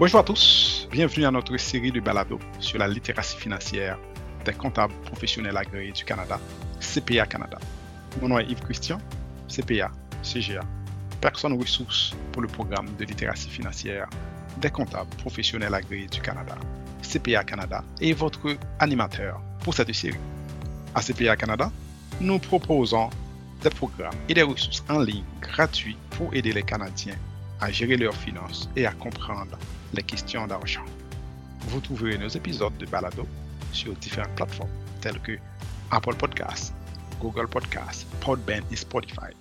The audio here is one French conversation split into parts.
Bonjour à tous, bienvenue à notre série de balado sur la littératie financière des comptables professionnels agréés du Canada, CPA Canada. Mon nom est Yves Christian, CPA, CGA, personne ressource pour le programme de littératie financière des comptables professionnels agréés du Canada, CPA Canada, et votre animateur pour cette série. À CPA Canada, nous proposons des programmes et des ressources en ligne gratuits pour aider les Canadiens à gérer leurs finances et à comprendre les questions d'argent. Vous trouverez nos épisodes de balado sur différentes plateformes telles que Apple Podcasts, Google Podcasts, Podbean et Spotify.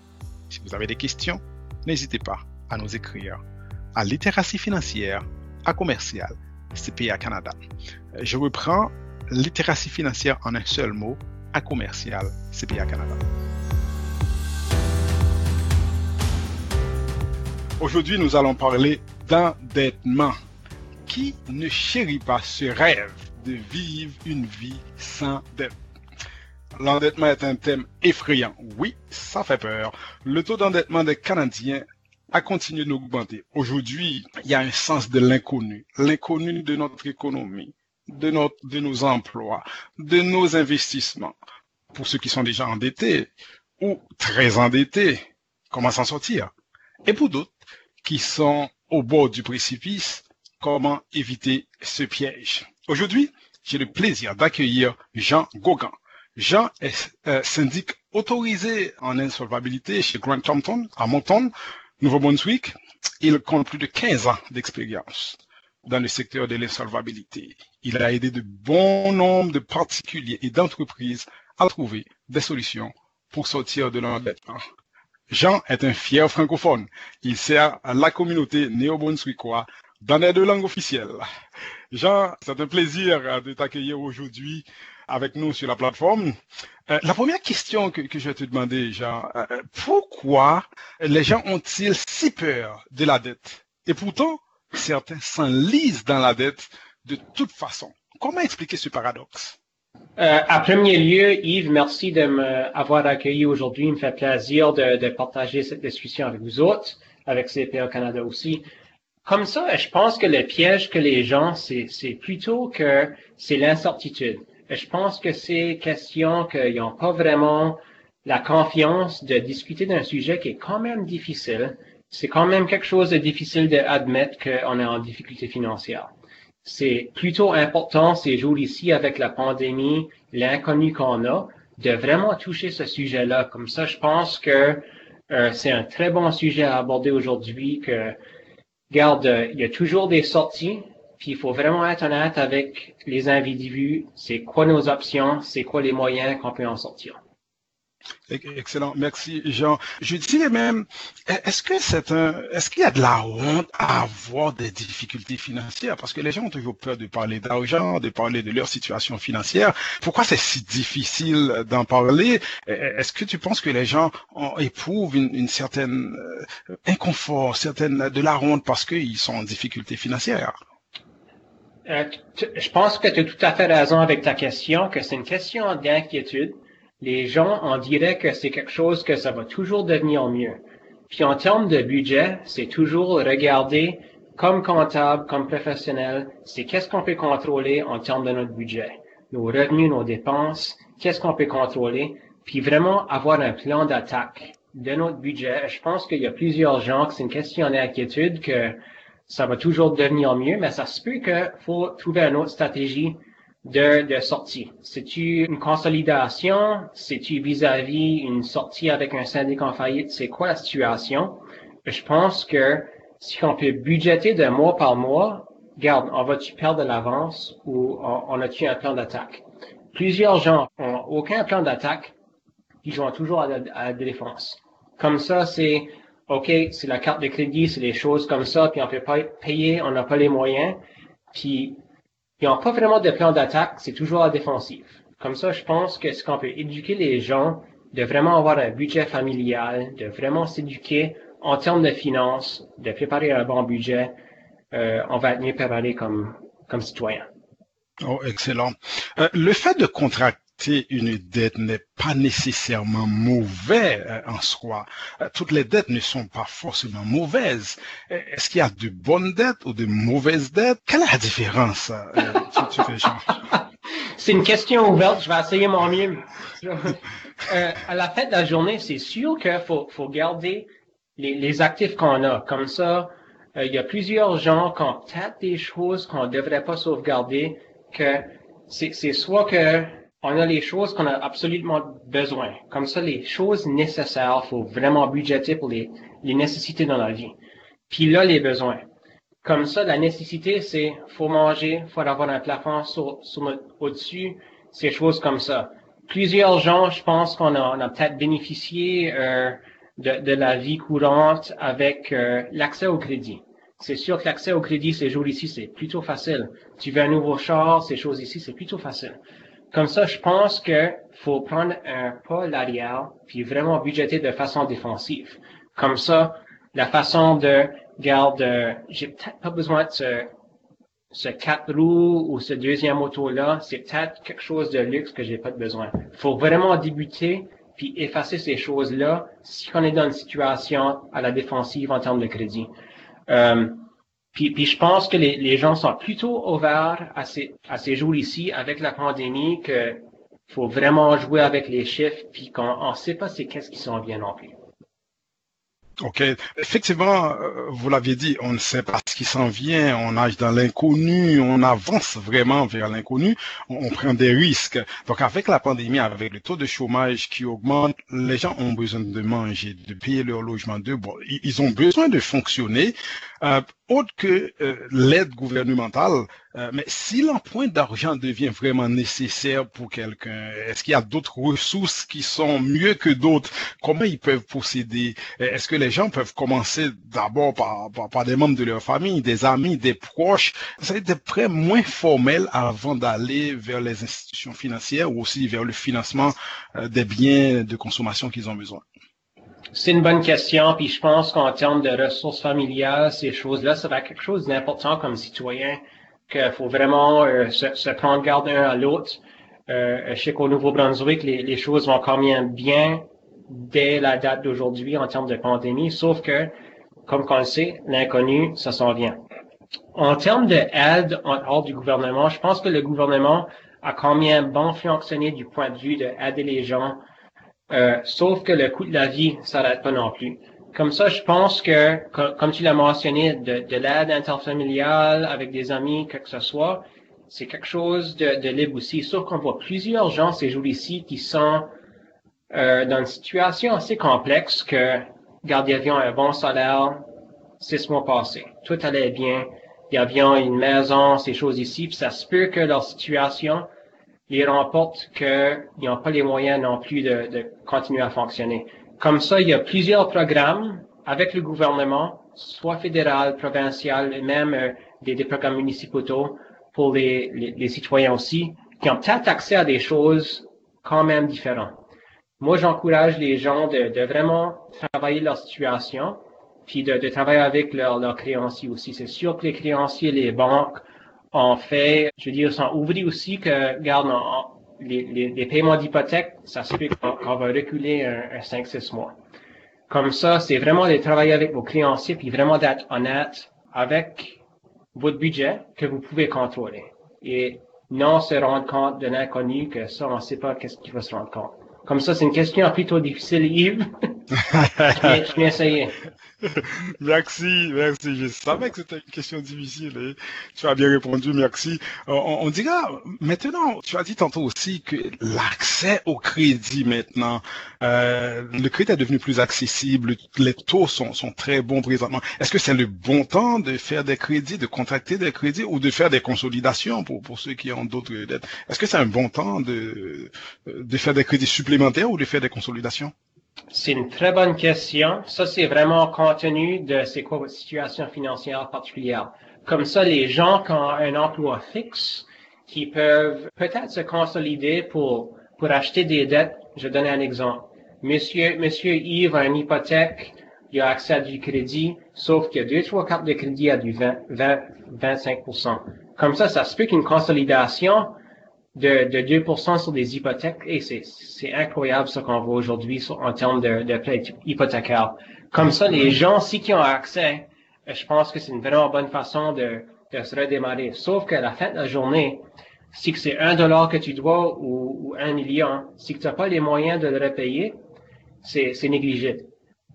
Si vous avez des questions, n'hésitez pas à nous écrire à littératie financière à commercial CPA Canada. Je reprends littératie financière en un seul mot à commercial CPA Canada. Aujourd'hui, nous allons parler d'endettement. Qui ne chérit pas ce rêve de vivre une vie sans dette? L'endettement est un thème effrayant. Oui, ça fait peur. Le taux d'endettement des Canadiens a continué d'augmenter. Aujourd'hui, il y a un sens de l'inconnu. L'inconnu de notre économie, de, notre, de nos emplois, de nos investissements. Pour ceux qui sont déjà endettés ou très endettés, comment s'en sortir? Et pour d'autres, qui sont au bord du précipice, comment éviter ce piège. Aujourd'hui, j'ai le plaisir d'accueillir Jean Gauguin. Jean est euh, syndic autorisé en insolvabilité chez Grant Thornton à Moncton, Nouveau-Brunswick. Il compte plus de 15 ans d'expérience dans le secteur de l'insolvabilité. Il a aidé de bon nombre de particuliers et d'entreprises à trouver des solutions pour sortir de l'endettement. Jean est un fier francophone. Il sert à la communauté néo-brunswickois dans les deux langues officielles. Jean, c'est un plaisir de t'accueillir aujourd'hui avec nous sur la plateforme. Euh, la première question que, je vais te demander, Jean, euh, pourquoi les gens ont-ils si peur de la dette? Et pourtant, certains s'enlisent dans la dette de toute façon. Comment expliquer ce paradoxe? Euh, à premier lieu, Yves, merci de m'avoir accueilli aujourd'hui. Il me fait plaisir de, partager cette discussion avec vous autres, avec CPA Canada aussi. Comme ça, je pense que le piège que les gens, c'est plutôt que c'est l'incertitude. Je pense que c'est question qu'ils n'ont pas vraiment la confiance de discuter d'un sujet qui est quand même difficile. C'est quand même quelque chose de difficile d'admettre qu'on est en difficulté financière c'est plutôt important ces jours ici avec la pandémie, l'inconnu qu'on a, de vraiment toucher ce sujet-là. Comme ça, je pense que euh, c'est un très bon sujet à aborder aujourd'hui. Que, regarde, il y a toujours des sorties, puis il faut vraiment être honnête avec les individus. C'est quoi nos options, c'est quoi les moyens qu'on peut en sortir? Excellent, merci Jean. Je dirais même, est-ce que c'est un, est-ce qu'il y a de la honte à avoir des difficultés financières? Parce que les gens ont toujours peur de parler d'argent, de parler de leur situation financière. Pourquoi c'est si difficile d'en parler? Est-ce que tu penses que les gens éprouvent une, certaine euh, inconfort, certaine de la honte parce qu'ils sont en difficulté financière? Euh, Je pense que tu as tout à fait raison avec ta question, que c'est une question d'inquiétude les gens en diraient que c'est quelque chose que ça va toujours devenir mieux. Puis en termes de budget, c'est toujours regarder comme comptable, comme professionnel, c'est qu'est-ce qu'on peut contrôler en termes de notre budget. Nos revenus, nos dépenses, qu'est-ce qu'on peut contrôler, puis vraiment avoir un plan d'attaque de notre budget. Je pense qu'il y a plusieurs gens que c'est une question d'inquiétude que ça va toujours devenir mieux, mais ça se peut qu'il faut trouver une autre stratégie de, de sortie. C'est-tu une consolidation? C'est-tu vis-à-vis une sortie avec un syndicat en faillite? C'est quoi la situation? Je pense que si on peut budgéter de mois par mois, garde, on va-tu perdre de l'avance ou on, a-tu un plan d'attaque? Plusieurs gens ont aucun plan d'attaque, ils jouent toujours à la, défense. Comme ça, c'est, OK, c'est la carte de crédit, c'est des choses comme ça, puis on peut pas payer, on n'a pas les moyens, puis ils n'ont pas vraiment de plan d'attaque, c'est toujours à défensive. Comme ça, je pense que ce qu'on peut éduquer les gens, de vraiment avoir un budget familial, de vraiment s'éduquer en termes de finances, de préparer un bon budget, euh, on va être mieux préparé comme, comme citoyen. Oh, excellent. Euh, le fait de contracter une dette n'est pas nécessairement mauvais euh, en soi. Euh, toutes les dettes ne sont pas forcément mauvaises. Euh, est-ce qu'il y a de bonnes dettes ou de mauvaises dettes? Quelle est la différence C'est une question ouverte. Je vais essayer mon mieux. à la fin de la journée, c'est sûr qu'il faut, faut garder les, les actifs qu'on a. Comme ça, il y a plusieurs gens qui ont peut-être des choses qu'on ne devrait pas sauvegarder, que c'est soit que on a les choses qu'on a absolument besoin. Comme ça, les choses nécessaires, faut vraiment budgéter pour les, nécessités dans la vie. Puis là, les besoins. Comme ça, la nécessité, c'est faut manger, faut avoir un plafond au-dessus, ces choses comme ça. Plusieurs gens, je pense qu'on a, a peut-être bénéficié euh, de, de, la vie courante avec euh, l'accès au crédit. C'est sûr que l'accès au crédit ces jours ici, c'est plutôt facile. Tu veux un nouveau char, ces choses ici, c'est plutôt facile. Comme ça, je pense que faut prendre un pas l'arrière, puis vraiment budgéter de façon défensive. Comme ça, la façon de garde, euh, j'ai peut-être pas besoin de ce, ce quatre roues ou ce deuxième auto-là, c'est peut-être quelque chose de luxe que j'ai pas de besoin. Faut vraiment débuter puis effacer ces choses-là si on est dans une situation à la défensive en termes de crédit. Euh, puis, puis, je pense que les, les, gens sont plutôt ouverts à ces, à ces jours ici avec la pandémie que faut vraiment jouer avec les chiffres puis qu'on ne sait pas c'est qu'est-ce qui s'en vient non plus. Ok, effectivement, euh, vous l'aviez dit, on ne sait pas ce qui s'en vient, on nage dans l'inconnu, on avance vraiment vers l'inconnu, on, prend des risques. Donc avec la pandémie, avec le taux de chômage qui augmente, les gens ont besoin de manger, de payer leur logement, de bon, ils ont besoin de fonctionner. Euh, autre que euh, l'aide gouvernementale, euh, mais si l'emprunt d'argent devient vraiment nécessaire pour quelqu'un, est-ce qu'il y a d'autres ressources qui sont mieux que d'autres? Comment ils peuvent procéder? Est-ce que les gens peuvent commencer d'abord par, par, des membres de leur famille, des amis, des proches? C'est des prêts moins formels avant d'aller vers les institutions financières ou aussi vers le financement des biens de consommation qu'ils ont besoin. C'est une bonne question, puis je pense qu'en termes de ressources familiales, ces choses-là, ça va être quelque chose d'important comme citoyen, qu'il faut vraiment euh, se, prendre garde un à l'autre. Euh, je sais qu'au Nouveau-Brunswick, les, choses vont quand même bien dès la date d'aujourd'hui en termes de pandémie, sauf que, comme on le sait, l'inconnu, ça s'en vient. En termes d'aide en dehors du gouvernement, je pense que le gouvernement a quand même bon fonctionné du point de vue d'aider les gens euh, sauf que le coût de la vie s'arrête pas non plus. Comme ça, je pense que, comme, tu l'as mentionné, de, de l'aide interfamiliale avec des amis, que, ce soit, c'est quelque chose de, de libre aussi. Sauf qu'on voit plusieurs gens ces jours ci qui sont euh, dans une situation assez complexe que, regarde, ils avaient un bon salaire six mois passés. Tout allait bien. Ils avaient une maison, ces choses ici, puis ça se peut que leur situation ils remportent qu'ils n'ont pas les moyens non plus de, continuer à fonctionner. Comme ça, il y a plusieurs programmes avec le gouvernement, soit fédéral, provincial, et même euh, des, programmes municipaux pour les, citoyens aussi, qui ont peut-être accès à des choses quand même différentes. Moi, j'encourage les gens de, vraiment travailler leur situation, puis de, travailler avec leurs leur créanciers aussi. C'est sûr que les créanciers, les banques, en fait, je veux dire, sont ouvris aussi que, regarde, les, les, paiements d'hypothèque, ça se fait qu'on va reculer un, un 5-6 mois. Comme ça, c'est vraiment de travailler avec vos créanciers puis vraiment d'être honnête avec votre budget que vous pouvez contrôler. Et non se rendre compte de l'inconnu que ça, on ne sait pas qu'est-ce qu'il va se rendre compte. Comme ça, c'est une question plutôt difficile, Yves. je vais essayer. merci, merci. Je savais que c'était une question difficile. et Tu as bien répondu, merci. Euh, on, on, dira maintenant, tu as dit tantôt aussi que l'accès au crédit maintenant, euh, le crédit est devenu plus accessible, les taux sont, sont très bons présentement. Est-ce que c'est le bon temps de faire des crédits, de contracter des crédits ou de faire des consolidations pour, pour ceux qui ont d'autres dettes? Est-ce que c'est un bon temps de, de faire des crédits supplémentaires ou de faire des consolidations? C'est une très bonne question. Ça, c'est vraiment compte tenu de c'est quoi votre situation financière particulière. Comme ça, les gens qui ont un emploi fixe, qui peuvent peut-être se consolider pour, pour acheter des dettes. Je vais donner un exemple. Monsieur, monsieur Yves a une hypothèque, il a accès à du crédit, sauf qu'il y a deux, trois cartes de crédit à du 20, 20 25%. Comme ça, ça se peut qu'une consolidation de, de 2% sur des hypothèques. Et c'est incroyable ce qu'on voit aujourd'hui en termes de, de prêts hypothécaires. Comme ça, les gens, si qui ont accès, je pense que c'est une vraiment bonne façon de, de se redémarrer. Sauf qu'à la fin de la journée, si c'est un dollar que tu dois ou, un million, si tu n'as pas les moyens de le repayer, c'est négligé.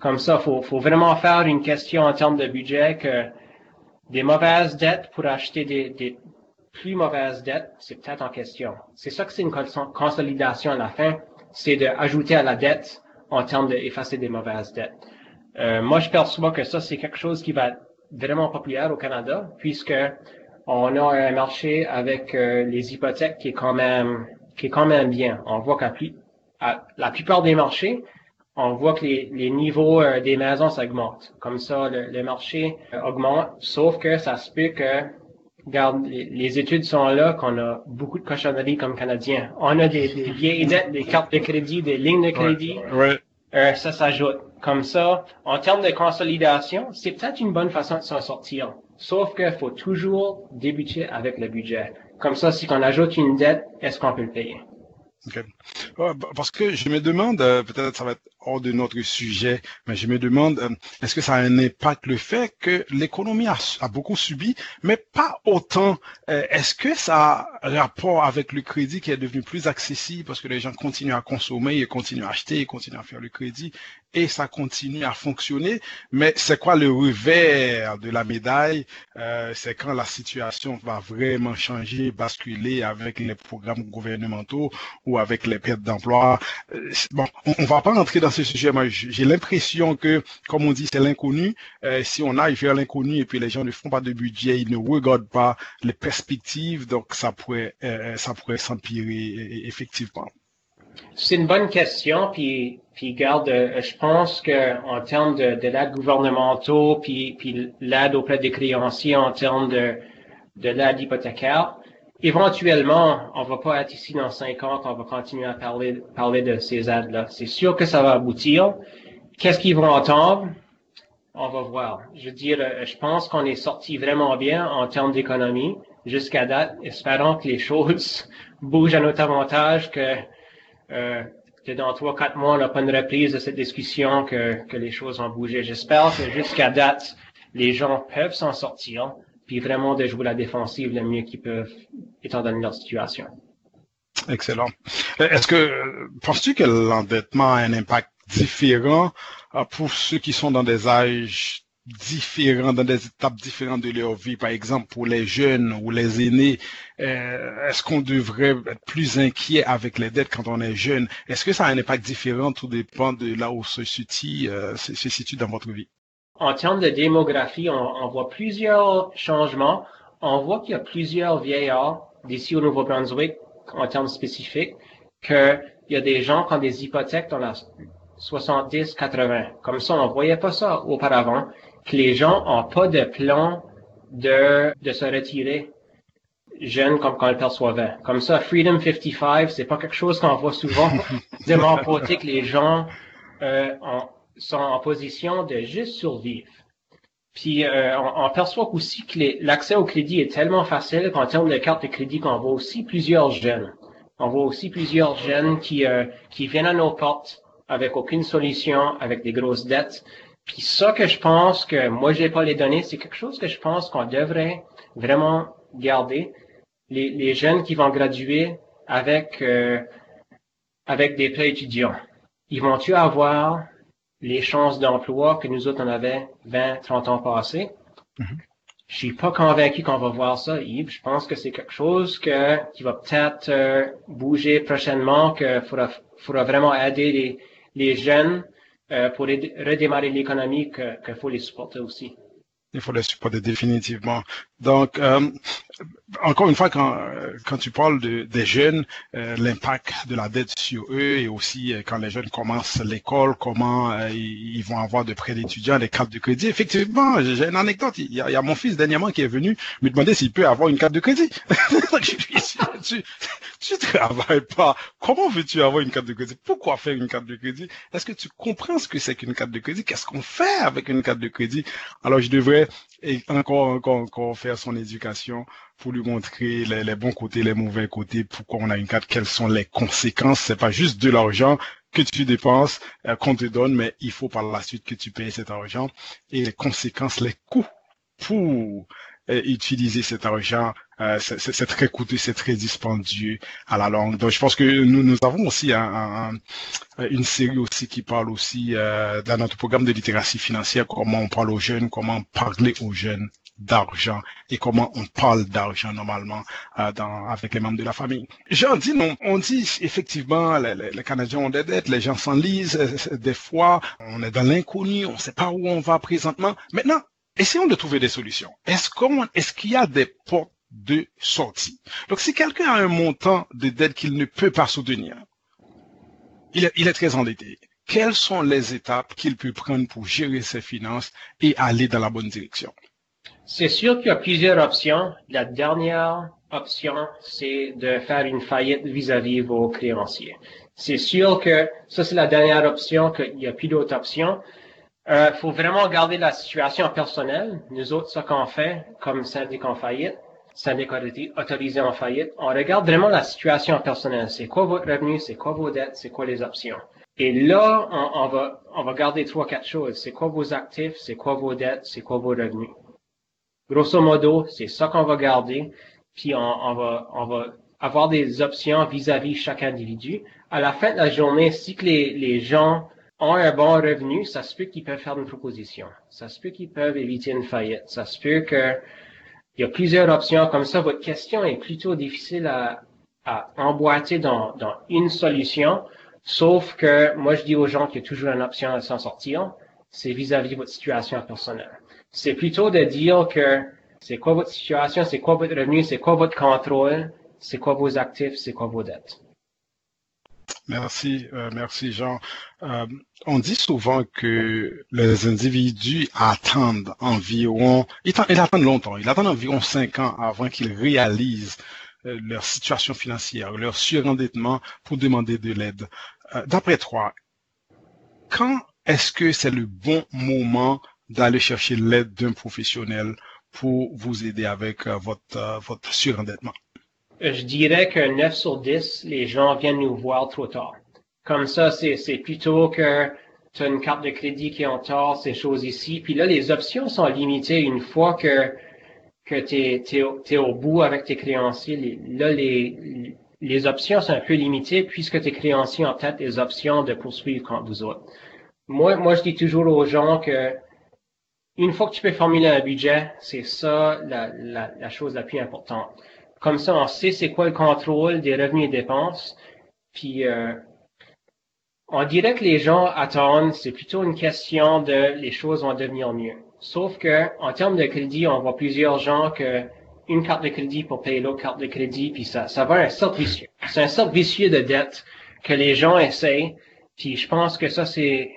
Comme ça, faut, faut vraiment faire une question en termes de budget que des mauvaises dettes pour acheter des plus mauvaises dettes, c'est peut-être en question. C'est ça que c'est une consolidation à la fin, c'est d'ajouter à la dette en termes d'effacer des mauvaises dettes. Euh, moi, je perçois que ça, c'est quelque chose qui va être vraiment populaire au Canada, puisque on a un marché avec euh, les hypothèques qui est quand même qui est quand même bien. On voit qu'à la plupart des marchés, on voit que les, les niveaux euh, des maisons s'augmentent. Comme ça, le, marché augmente, sauf que ça se peut que, regarde, les, études sont là, qu'on a beaucoup de cochonneries comme Canadiens. On a des, des vieilles dettes, des cartes de crédit, des lignes de crédit. Ouais, Euh, ça s'ajoute. Comme ça, en termes de consolidation, c'est peut-être une bonne façon de s'en sortir. Sauf qu'il faut toujours débuter avec le budget. Comme ça, si on ajoute une dette, est-ce qu'on peut le payer? Okay. Parce que je me demande, euh, peut-être ça va être hors de notre sujet, mais je me demande, euh, est-ce que ça a un impact le fait que l'économie a, a, beaucoup subi, mais pas autant? Euh, est-ce que ça a rapport avec le crédit qui est devenu plus accessible parce que les gens continuent à consommer, ils continuent à acheter, ils continuent à faire le crédit? Et ça continue à fonctionner. Mais c'est quoi le revers de la médaille? Euh, C'est quand la situation va vraiment changer, basculer avec les programmes gouvernementaux ou avec les pertes d'emploi. bon, on, on va pas rentrer dans ce sujet, moi, j'ai l'impression que, comme on dit, c'est l'inconnu. Euh, si on aille vers l'inconnu et puis les gens ne font pas de budget, ils ne regardent pas les perspectives, donc ça pourrait, euh, ça pourrait s'empirer effectivement. C'est une bonne question, puis, puis garde, euh, je pense que en termes de, de l'aide gouvernementale, puis, puis l'aide auprès des créanciers en termes de, de l'aide hypothécaire, éventuellement, on va pas être ici dans 50, on va continuer à parler, parler de ces aides-là. C'est sûr que ça va aboutir. Qu'est-ce qu'ils vont entendre? On va voir. Je veux dire, euh, je pense qu'on est sorti vraiment bien en termes d'économie jusqu'à date. Espérons que les choses bougent à notre avantage, que, euh, que dans trois, quatre mois, on n'a pas une reprise de cette discussion, que, que les choses vont bouger. J'espère que jusqu'à date, les gens peuvent s'en sortir puis vraiment de jouer la défensive le mieux qu'ils peuvent, étant donné leur situation. Excellent. Est-ce que, penses-tu que l'endettement a un impact différent pour ceux qui sont dans des âges différents, dans des étapes différentes de leur vie, par exemple pour les jeunes ou les aînés, euh, est-ce qu'on devrait être plus inquiet avec les dettes quand on est jeune? Est-ce que ça a un impact différent? Tout dépend de là où se situe, euh, se situe dans votre vie. En termes de démographie, on, voit plusieurs changements. On voit qu'il y a plusieurs vieillards d'ici au Nouveau-Brunswick, en termes spécifiques, qu'il y a des gens qui ont des hypothèques dans la 70, 80. Comme ça, on voyait pas ça auparavant, que les gens ont pas de plan de, de se retirer jeunes comme quand le perçoivait. Comme ça, Freedom 55, c'est pas quelque chose qu'on voit souvent. de mon côté que les gens euh, ont sont en position de juste survivre. Puis euh, on, perçoit aussi que l'accès au crédit est tellement facile qu'en termes de carte de crédit, qu'on voit aussi plusieurs jeunes. On voit aussi plusieurs jeunes qui, euh, qui viennent à nos portes avec aucune solution, avec des grosses dettes. Puis ça que je pense que moi j'ai pas les données, c'est quelque chose que je pense qu'on devrait vraiment garder. Les, les, jeunes qui vont graduer avec euh, avec des prêts étudiants, ils vont-tu avoir les chances d'emploi que nous autres en avait 20, 30 ans passés? Mm-hmm. Je suis pas convaincu qu'on va voir ça, Yves. Je pense que c'est quelque chose que, qui va peut-être euh, bouger prochainement, qu'il faudra, faudra vraiment aider les, les jeunes pour redémarrer l'économie, qu'il faut les supporter aussi. Il faut les supporter définitivement. Donc, euh, encore une fois, quand, quand tu parles de, des jeunes, euh, l'impact de la dette sur eux et aussi euh, quand les jeunes commencent l'école, comment euh, ils vont avoir de prêts d'étudiants, des cartes de crédit. Effectivement, j'ai une anecdote. Il y, a, il y, a, mon fils dernièrement qui est venu me demander s'il peut avoir une carte de crédit. tu, tu travailles pas. Comment veux-tu avoir une carte de crédit? Pourquoi faire une carte de crédit? Est-ce que tu comprends ce que c'est qu'une carte de crédit? Qu'est-ce qu'on fait avec une carte de crédit? Alors, je devrais encore, encore, encore faire son éducation pour lui montrer les, bons côtés, les mauvais côtés, pourquoi on a une carte, quelles sont les conséquences. C'est pas juste de l'argent que tu dépenses, euh, qu'on te donne, mais il faut par la suite que tu payes cet argent et les conséquences, les coûts pour euh, utiliser cet argent. Euh, c'est très coûteux, c'est très dispendieux à la langue. Donc, je pense que nous, nous avons aussi un, une série aussi qui parle aussi dans notre programme de littératie financière, comment on parle aux jeunes, comment parler aux jeunes d'argent et comment on parle d'argent normalement euh, dans, avec les membres de la famille. J'en dis non. On dit effectivement, les, les, Canadiens ont des dettes, les gens s'enlisent, euh, des fois, on est dans l'inconnu, on ne sait pas où on va présentement. Maintenant, essayons de trouver des solutions. Est-ce qu'on, est-ce qu'il y a des portes de sortie? Donc, si quelqu'un a un montant de dette qu'il ne peut pas soutenir, il est, il est très endetté quelles sont les étapes qu'il peut prendre pour gérer ses finances et aller dans la bonne direction? C'est sûr qu'il y a plusieurs options. La dernière option, c'est de faire une faillite vis-à-vis vos créanciers. C'est sûr que ça, c'est la dernière option, qu'il n'y a plus d'autres options. Il euh, faut vraiment garder la situation personnelle. Nous autres, ce qu'on fait comme syndic en faillite, syndic autorisé en faillite, on regarde vraiment la situation personnelle. C'est quoi votre revenu, c'est quoi vos dettes, c'est quoi les options? Et là, on, on, va, on va garder trois, quatre choses. C'est quoi vos actifs, c'est quoi vos dettes, c'est quoi vos revenus? Grosso modo, c'est ça qu'on va garder, puis on, va, avoir des options vis-à-vis chaque individu. À la fin de la journée, si les, gens ont un bon revenu, ça se peut qu'ils peuvent faire une proposition. Ça se peut qu'ils peuvent éviter une faillite. Ça se peut que il y a plusieurs options. Comme ça, votre question est plutôt difficile à, à emboîter dans, dans une solution. Sauf que moi, je dis aux gens qu'il y a toujours une option à s'en sortir. C'est vis-à-vis de votre situation personnelle c'est plutôt de dire que c'est quoi votre situation, c'est quoi votre revenu, c'est quoi votre contrôle, c'est quoi vos actifs, c'est quoi vos dettes. Merci, euh, merci Jean. Euh, on dit souvent que les individus attendent environ, ils, attendent longtemps, ils attendent environ cinq ans avant qu'ils réalisent euh, leur situation financière, leur surendettement pour demander de l'aide. D'après toi, quand est-ce que c'est le bon moment d'aller chercher l'aide d'un professionnel pour vous aider avec euh, votre, euh, votre surendettement? Je dirais que 9 sur 10, les gens viennent nous voir trop tard. Comme ça, c'est plutôt que tu as une carte de crédit qui est en tort, ces choses ici. Puis là, les options sont limitées une fois que, tu es, au bout avec tes créanciers. là, les, options sont un peu limitées puisque tes créanciers ont peut-être des options de poursuivre contre vous autres. Moi, je dis toujours aux gens que une fois que tu peux formuler un budget, c'est ça la, la, la, chose la plus importante. Comme ça, on sait c'est quoi le contrôle des revenus et dépenses. Puis, euh, on dirait que les gens attendent, c'est plutôt une question de les choses vont devenir mieux. Sauf que, en termes de crédit, on voit plusieurs gens que une carte de crédit pour payer l'autre carte de crédit, puis ça, ça va un cercle vicieux. C'est un cercle vicieux de dette que les gens essayent. Puis je pense que ça, c'est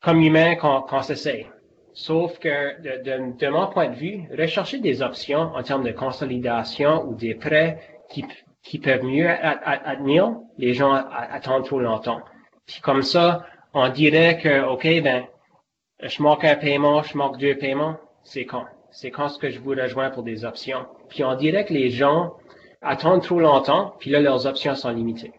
comme humain qu'on s'essaye. Sauf que de, mon point de vue, rechercher des options en termes de consolidation ou des prêts qui, qui peuvent mieux admettre, les gens attendent trop longtemps. Puis comme ça, on dirait que, OK, ben, je manque un paiement, je manque deux paiements, c'est quand? C'est quand ce que je vous rejoins pour des options. Puis on dirait que les gens attendent trop longtemps, puis là, leurs options sont limitées.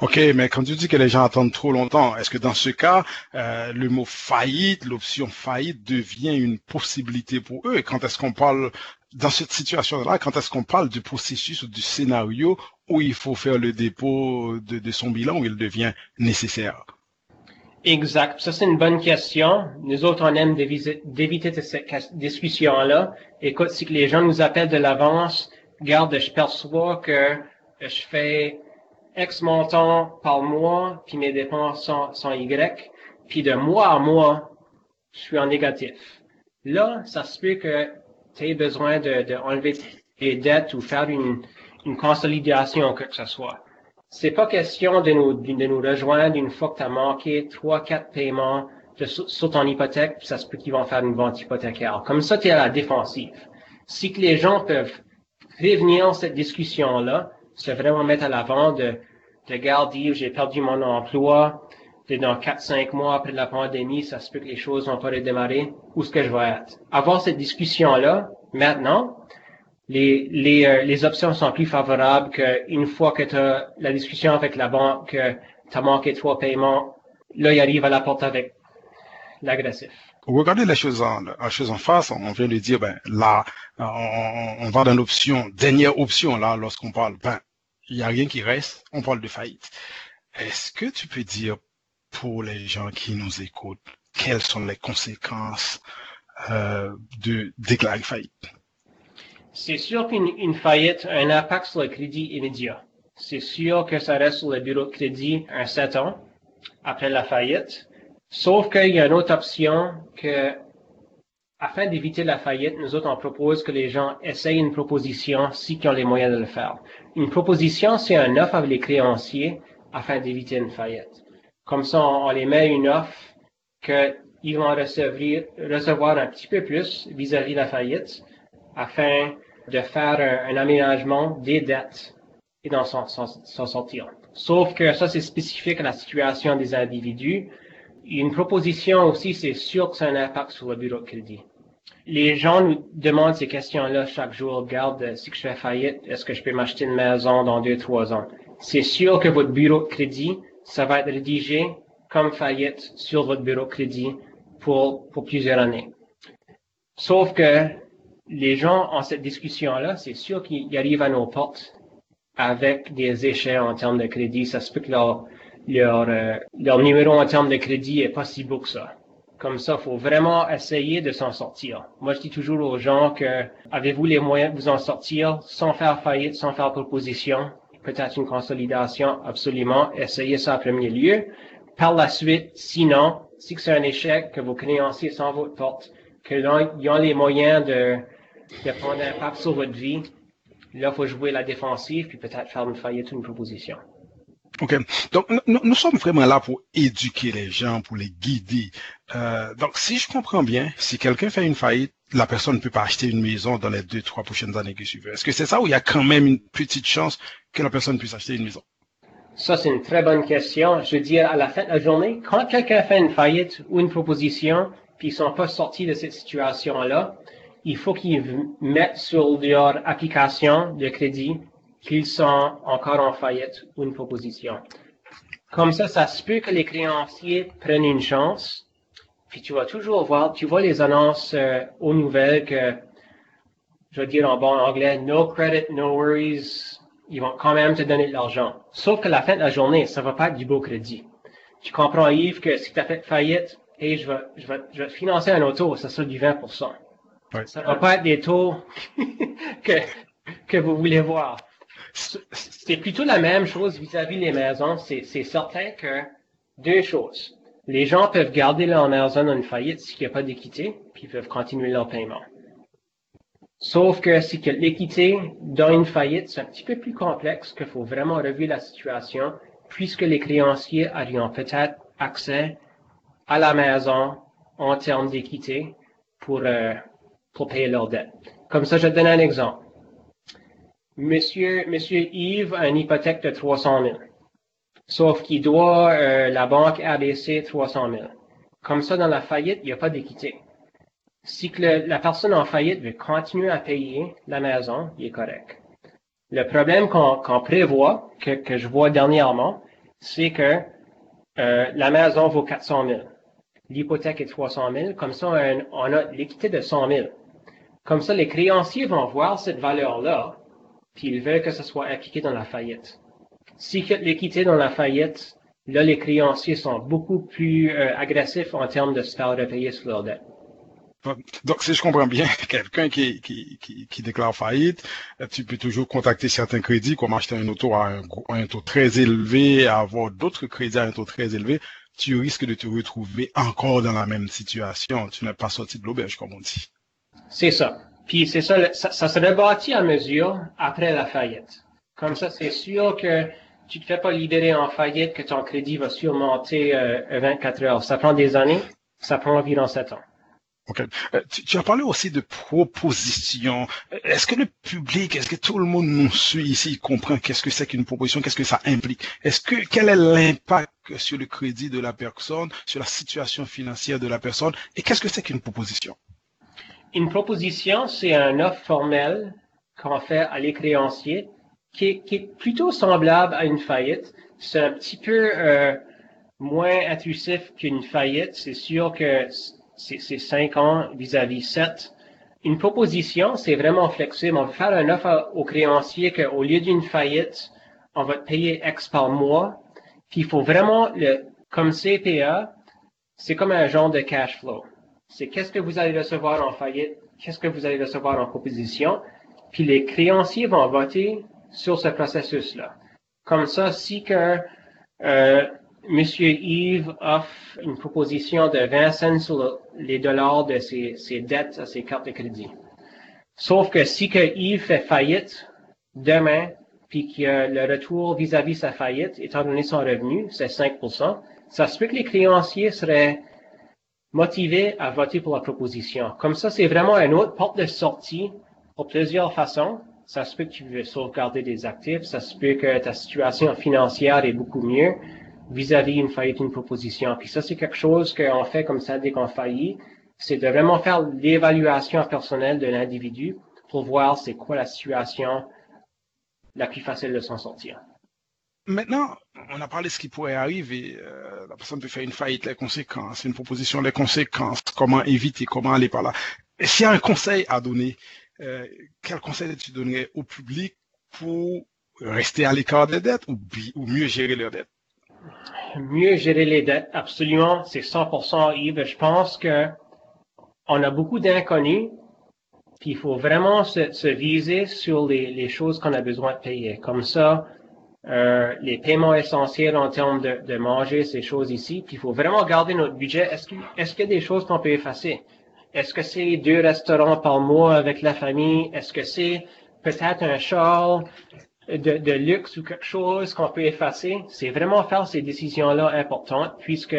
OK, mais quand tu dis que les gens attendent trop longtemps, est-ce que dans ce cas, euh, le mot faillite, l'option faillite devient une possibilité pour eux? Et quand est-ce qu'on parle, dans cette situation-là, quand est-ce qu'on parle du processus ou du scénario où il faut faire le dépôt de, de son bilan, où il devient nécessaire? Exact. Ça, c'est une bonne question. Nous autres, on aime d'éviter cette discussion-là. Écoute, si les gens nous appellent de l'avance, garde, je perçois que je fais X montant par mois, puis mes dépenses sont, Y, puis de mois à mois, je suis en négatif. Là, ça se peut que tu aies besoin de, tes dettes ou faire une, une consolidation que ce soit. C'est pas question de nous, de nous rejoindre une fois que tu as manqué trois, quatre paiements sur ton hypothèque, puis ça se peut qu'ils vont faire une vente hypothécaire. Comme ça, tu es à la défensive. Si que les gens peuvent prévenir cette discussion-là, c'est vraiment mettre à l'avant de, de dire j'ai perdu mon emploi, de dans 4-5 mois après la pandémie, ça se peut que les choses vont pas redémarrer, où est-ce que je vais être? Avoir cette discussion-là, maintenant, les, les, euh, les options sont plus favorables qu'une fois que tu as la discussion avec la banque, tu as manqué trois paiements, là, il arrive à la porte avec l'agressif. Regardez les choses en, face. On vient de dire, ben, là, on, va dans l'option, dernière option, là, lorsqu'on parle, ben, il n'y a rien qui reste, on parle de faillite. Est-ce que tu peux dire pour les gens qui nous écoutent, quelles sont les conséquences euh, de déclarer faillite? C'est sûr qu'une faillite a un impact sur le crédit immédiat. C'est sûr que ça reste sur le bureau de crédit un 7 ans après la faillite. Sauf qu'il y a une autre option que, afin d'éviter la faillite, nous autres, on propose que les gens essayent une proposition si ont les moyens de le faire. Une proposition, c'est un offre avec les créanciers afin d'éviter une faillite. Comme ça, on, les met une offre qu'ils vont recevoir, un petit peu plus vis-à-vis de la faillite afin de faire un, aménagement des dettes et d'en sortir. Sauf que ça, c'est spécifique à la situation des individus. Une proposition aussi, c'est sûr que ça a un impact sur le bureau de crédit. Les gens nous demandent ces questions-là chaque jour. Regarde, si je fais faillite, est-ce que je peux m'acheter une maison dans deux, trois ans? C'est sûr que votre bureau de crédit, ça va être rédigé comme faillite sur votre bureau de crédit pour, pour plusieurs années. Sauf que les gens en cette discussion-là, c'est sûr qu'ils arrivent à nos portes avec des échecs en termes de crédit. Ça se peut que leur, leur, euh, leur numéro en termes de crédit est pas si beau que ça. Comme ça, faut vraiment essayer de s'en sortir. Moi, je dis toujours aux gens que avez-vous les moyens de vous en sortir sans faire faillite, sans faire proposition, peut-être une consolidation, absolument. Essayez ça en premier lieu. Par la suite, sinon, si c'est un échec, que vos créanciers sont votre porte, que ils ont les moyens de, de prendre un impact sur votre vie, là, il faut jouer la défensive, puis peut-être faire une faillite ou une proposition. OK. Donc, nous, sommes vraiment là pour éduquer les gens, pour les guider. Euh, donc, si je comprends bien, si quelqu'un fait une faillite, la personne ne peut pas acheter une maison dans les deux, trois prochaines années qui suivent. Est-ce que c'est ça ou il y a quand même une petite chance que la personne puisse acheter une maison? Ça, c'est une très bonne question. Je veux dire, à la fin de la journée, quand quelqu'un fait une faillite ou une proposition, puis ils sont pas sortis de cette situation-là, il faut qu'ils mettent sur leur application de crédit qu'ils sont encore en faillite ou une proposition. Comme ça, ça se peut que les créanciers prennent une chance. Puis tu vas toujours voir, tu vois les annonces euh, aux nouvelles que, je veux dire en bon anglais, no credit, no worries. Ils vont quand même te donner de l'argent. Sauf que la fin de la journée, ça va pas être du beau crédit. Tu comprends, Yves, que si tu as fait faillite, et je vais, je vais, je vais te financer un auto, ça sera du 20%. Ça va pas être des taux que, que vous voulez voir. C'est plutôt la même chose vis-à-vis des maisons. C'est certain que deux choses. Les gens peuvent garder leur maison une faillite s'il n'y a pas d'équité, puis ils peuvent continuer leur paiement. Sauf que si que l'équité dans une faillite, c'est un petit peu plus complexe, qu'il faut vraiment revoir la situation, puisque les créanciers auront peut-être accès à la maison en termes d'équité pour, euh, pour payer leurs dettes. Comme ça, je donne un exemple. Monsieur, Monsieur Yves a une hypothèque de 300 000. Sauf qu'il doit euh, la banque ABC 300 000. Comme ça, dans la faillite, il n'y a pas d'équité. Si la personne en faillite veut continuer à payer la maison, il est correct. Le problème qu'on prévoit, que, je vois dernièrement, c'est que euh, la maison vaut 400 000. L'hypothèque est 300 000. Comme ça, on on a l'équité de 100 000. Comme ça, les créanciers vont voir cette valeur-là puis ils veulent que ce soit appliqué dans la faillite. Si l'équité dans la faillite, là, les créanciers sont beaucoup plus euh, agressifs en termes de se faire repayer sur leur dette. Donc, si je comprends bien, quelqu'un qui, qui, qui, qui, déclare faillite, euh, tu peux toujours contacter certains crédits, comme acheter un auto à un, à un taux très élevé, avoir d'autres crédits à un taux très élevé, tu risques de te retrouver encore dans la même situation. Tu n'es pas sorti de l'auberge, comme on dit. C'est ça. Puis c'est ça, ça, se rebâtit à mesure après la faillite. Comme ça, c'est sûr que tu te fais pas libérer en faillite que ton crédit va surmonter euh, 24 heures. Ça prend des années, ça prend environ 7 ans. OK. Euh, tu, as parlé aussi de proposition. Est-ce que le public, est-ce que tout le monde nous suit ici, comprend qu'est-ce que c'est qu'une proposition, qu'est-ce que ça implique? Est-ce que, quel est l'impact sur le crédit de la personne, sur la situation financière de la personne, et qu'est-ce que c'est qu'une proposition? Une proposition, c'est un offre formelle qu'on fait à les créanciers, qui est, plutôt semblable à une faillite. C'est un petit peu euh, moins intrusif qu'une faillite. C'est sûr que c'est cinq ans vis-à-vis sept. Une proposition, c'est vraiment flexible. On va faire un offre au créancier qu'au lieu d'une faillite, on va te payer X par mois. Puis il faut vraiment, le, comme CPA, c'est comme un genre de cash flow. C'est qu'est-ce que vous allez recevoir en faillite, qu'est-ce que vous allez recevoir en proposition. Puis les créanciers vont voter sur ce processus-là. Comme ça, si que euh, Yves offre une proposition de 20 cents sur les dollars de ses, ses, dettes à ses cartes de crédit. Sauf que si que Yves fait faillite demain, puis que le retour vis-à-vis sa faillite, étant donné son revenu, c'est 5% ça se peut que les créanciers seraient motivés à voter pour la proposition. Comme ça, c'est vraiment une autre porte de sortie pour plusieurs façons. Ça se peut que tu veux sauvegarder des actifs, ça se peut que ta situation financière est beaucoup mieux vis-à-vis d'une faillite, une proposition. Puis ça, c'est quelque chose qu'on fait comme ça dès qu'on faillit, c'est de vraiment faire l'évaluation personnelle de l'individu pour voir c'est quoi la situation la plus facile de s'en sortir. Maintenant, on a parlé de ce qui pourrait arriver. Euh, la personne peut faire une faillite, les conséquences, une proposition, les conséquences, comment éviter, comment aller par là. S'il y a un conseil à donner, euh, quel conseil tu donnerais au public pour rester à l'écart des dettes ou, mieux gérer leurs dettes? Mieux gérer les dettes, absolument, c'est 100% Yves. Je pense que on a beaucoup d'inconnus, puis il faut vraiment se, se viser sur les choses qu'on a besoin de payer. Comme ça, euh, les paiements essentiels en termes de, manger, ces choses ici. Puis il faut vraiment garder notre budget. Est-ce qu'il y a des choses qu'on peut effacer? Est-ce que c'est deux restaurants par mois avec la famille? Est-ce que c'est peut-être un char de, luxe ou quelque chose qu'on peut effacer? C'est vraiment faire ces décisions-là importantes puisque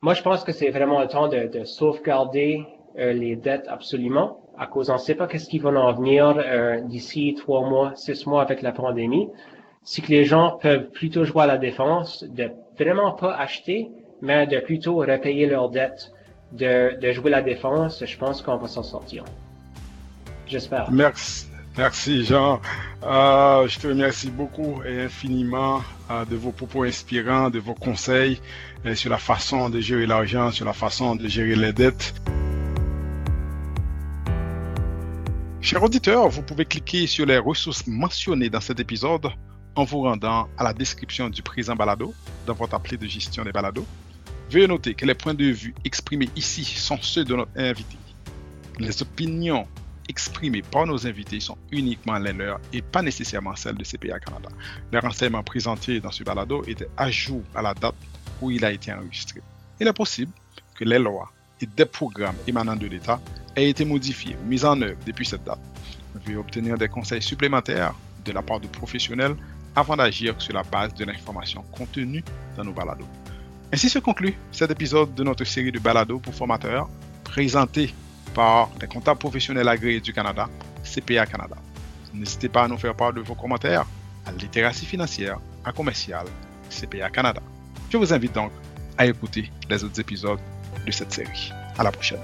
moi, je pense que c'est vraiment le temps de, de sauvegarder euh, les dettes absolument à cause on ne sait pas qu'est-ce qui va en venir euh, d'ici trois mois, six mois avec la pandémie, c'est que les gens peuvent plutôt jouer à la défense, de vraiment pas acheter, mais de plutôt repayer leurs dettes, de, de jouer la défense. Je pense qu'on va s'en sortir. J'espère. Merci. Merci Jean. Euh, je te remercie beaucoup et infiniment euh, de vos propos inspirants, de vos conseils sur la façon de gérer l'argent, sur la façon de gérer les dettes. Chers auditeurs, vous pouvez cliquer sur les ressources mentionnées dans cet épisode en vous rendant à la description du présent balado dans votre appli de gestion des balados. Veuillez noter que les points de vue exprimés ici sont ceux de notre invité. Les opinions exprimées par nos invités sont uniquement les leurs et pas nécessairement celles de CPA Canada. Les renseignements présentés dans ce balado étaient à jour à la date où il a été enregistré. Il est possible que les lois des programmes émanant de l'État a été modifié, mis en œuvre depuis cette date. Veuillez obtenir des conseils supplémentaires de la part de professionnels avant d'agir sur la base de l'information contenue dans nos balados. Ainsi se conclut cet épisode de notre série de balados pour formateurs présenté par les comptables professionnels agréés du Canada, CPA Canada. N'hésitez pas à nous faire part de vos commentaires à littératie financière à commercial CPA Canada. Je vous invite donc à écouter les autres épisodes de cette série. À la prochaine.